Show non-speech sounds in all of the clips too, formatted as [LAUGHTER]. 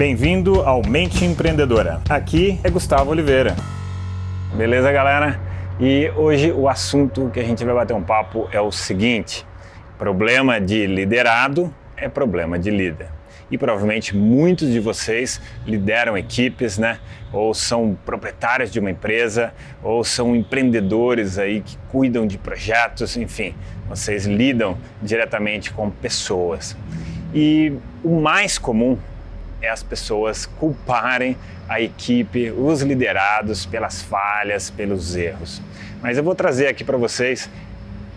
Bem-vindo ao Mente Empreendedora. Aqui é Gustavo Oliveira. Beleza, galera? E hoje o assunto que a gente vai bater um papo é o seguinte: problema de liderado é problema de líder. E provavelmente muitos de vocês lideram equipes, né? Ou são proprietários de uma empresa, ou são empreendedores aí que cuidam de projetos, enfim, vocês lidam diretamente com pessoas. E o mais comum é as pessoas culparem a equipe, os liderados pelas falhas, pelos erros. Mas eu vou trazer aqui para vocês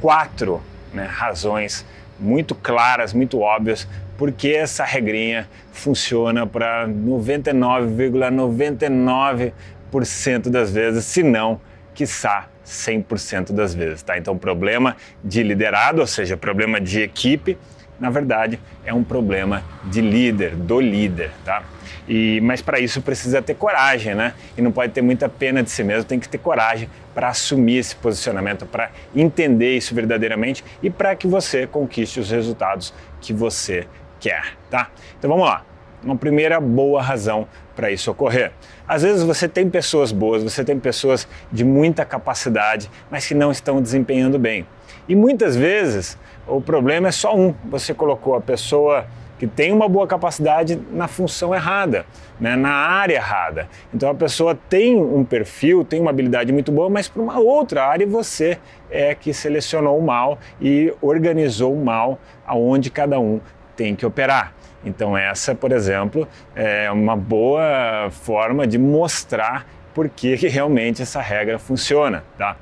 quatro né, razões muito claras, muito óbvias, porque essa regrinha funciona para 99,99% ,99 das vezes, se não, quiçá 100% das vezes, tá? Então, problema de liderado, ou seja, problema de equipe, na verdade, é um problema de líder, do líder, tá? E, mas para isso precisa ter coragem, né? E não pode ter muita pena de si mesmo, tem que ter coragem para assumir esse posicionamento, para entender isso verdadeiramente e para que você conquiste os resultados que você quer, tá? Então vamos lá. Uma primeira boa razão para isso ocorrer. Às vezes você tem pessoas boas, você tem pessoas de muita capacidade, mas que não estão desempenhando bem. E muitas vezes o problema é só um. Você colocou a pessoa que tem uma boa capacidade na função errada, né, na área errada. Então a pessoa tem um perfil, tem uma habilidade muito boa, mas para uma outra área você é que selecionou mal e organizou mal aonde cada um tem que operar. Então essa, por exemplo, é uma boa forma de mostrar por que realmente essa regra funciona, tá?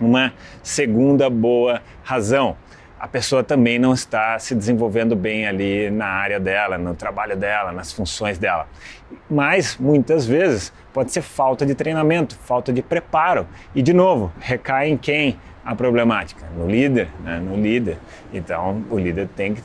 Uma segunda boa razão a pessoa também não está se desenvolvendo bem ali na área dela, no trabalho dela, nas funções dela. Mas muitas vezes pode ser falta de treinamento, falta de preparo. E de novo, recai em quem a problemática? No líder, né? no líder. Então o líder tem que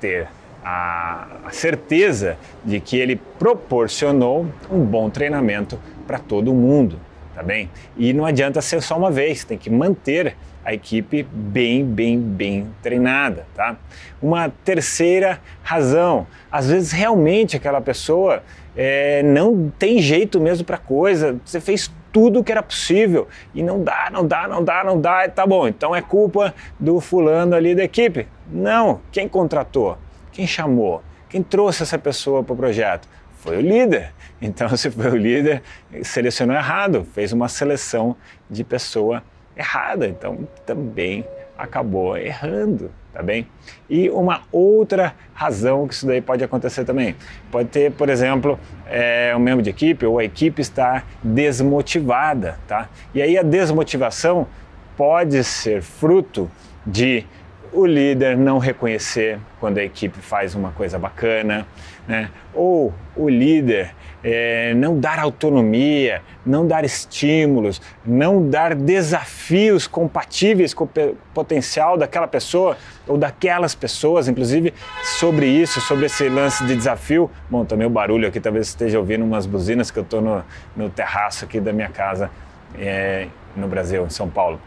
ter a, certeza de que ele proporcionou um bom treinamento para todo mundo, tá bem? E não adianta ser só uma vez, tem que manter a equipe bem, bem, bem treinada, tá? Uma terceira razão, às vezes realmente aquela pessoa é, não tem jeito mesmo para coisa, você fez tudo que era possível e não dá, não dá, não dá, não dá, tá bom, então é culpa do fulano ali da equipe. Não, quem contratou? Quem chamou? Quem trouxe essa pessoa para o projeto? Foi o líder. Então, [LAUGHS] se foi o líder, selecionou errado, fez uma seleção de pessoa errada, então também acabou errando, tá bem? E uma outra razão que isso daí pode acontecer também, pode ter, por exemplo, é, um membro de equipe ou a equipe está desmotivada, tá? E aí a desmotivação pode ser fruto de o líder não reconhecer quando a equipe faz uma coisa bacana, né? ou o líder é, não dar autonomia, não dar estímulos, não dar desafios compatíveis com o potencial daquela pessoa ou daquelas pessoas, inclusive sobre isso, sobre esse lance de desafio. Bom, também o barulho aqui, talvez esteja ouvindo umas buzinas que eu estou no, no terraço aqui da minha casa é, no Brasil, em São Paulo.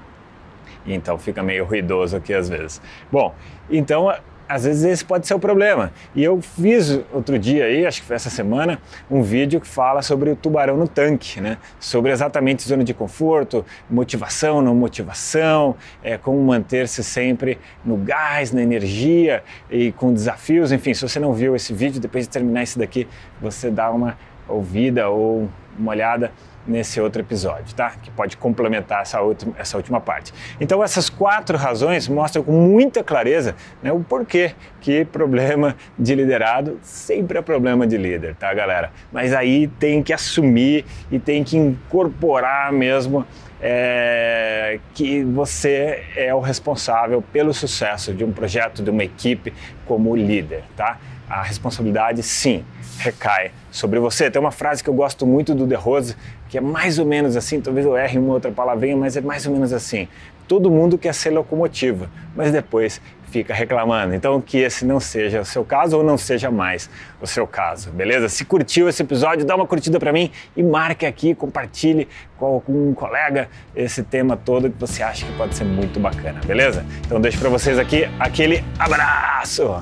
E então fica meio ruidoso aqui às vezes. Bom, então às vezes esse pode ser o problema. E eu fiz outro dia aí, acho que foi essa semana, um vídeo que fala sobre o tubarão no tanque, né? Sobre exatamente zona de conforto, motivação, não motivação, é, como manter-se sempre no gás, na energia e com desafios. Enfim, se você não viu esse vídeo, depois de terminar esse daqui, você dá uma ouvida ou uma olhada nesse outro episódio, tá? Que pode complementar essa, outra, essa última parte. Então, essas quatro razões mostram com muita clareza né, o porquê que problema de liderado sempre é problema de líder, tá, galera? Mas aí tem que assumir e tem que incorporar mesmo é, que você é o responsável pelo sucesso de um projeto, de uma equipe como líder, tá? A responsabilidade, sim, recai sobre você. Tem uma frase que eu gosto muito do De Rose, que é mais ou menos assim, talvez eu erre uma outra palavrinha, mas é mais ou menos assim. Todo mundo quer ser locomotiva, mas depois fica reclamando. Então, que esse não seja o seu caso ou não seja mais o seu caso, beleza? Se curtiu esse episódio, dá uma curtida para mim e marque aqui, compartilhe com algum colega esse tema todo que você acha que pode ser muito bacana, beleza? Então, deixo para vocês aqui aquele abraço.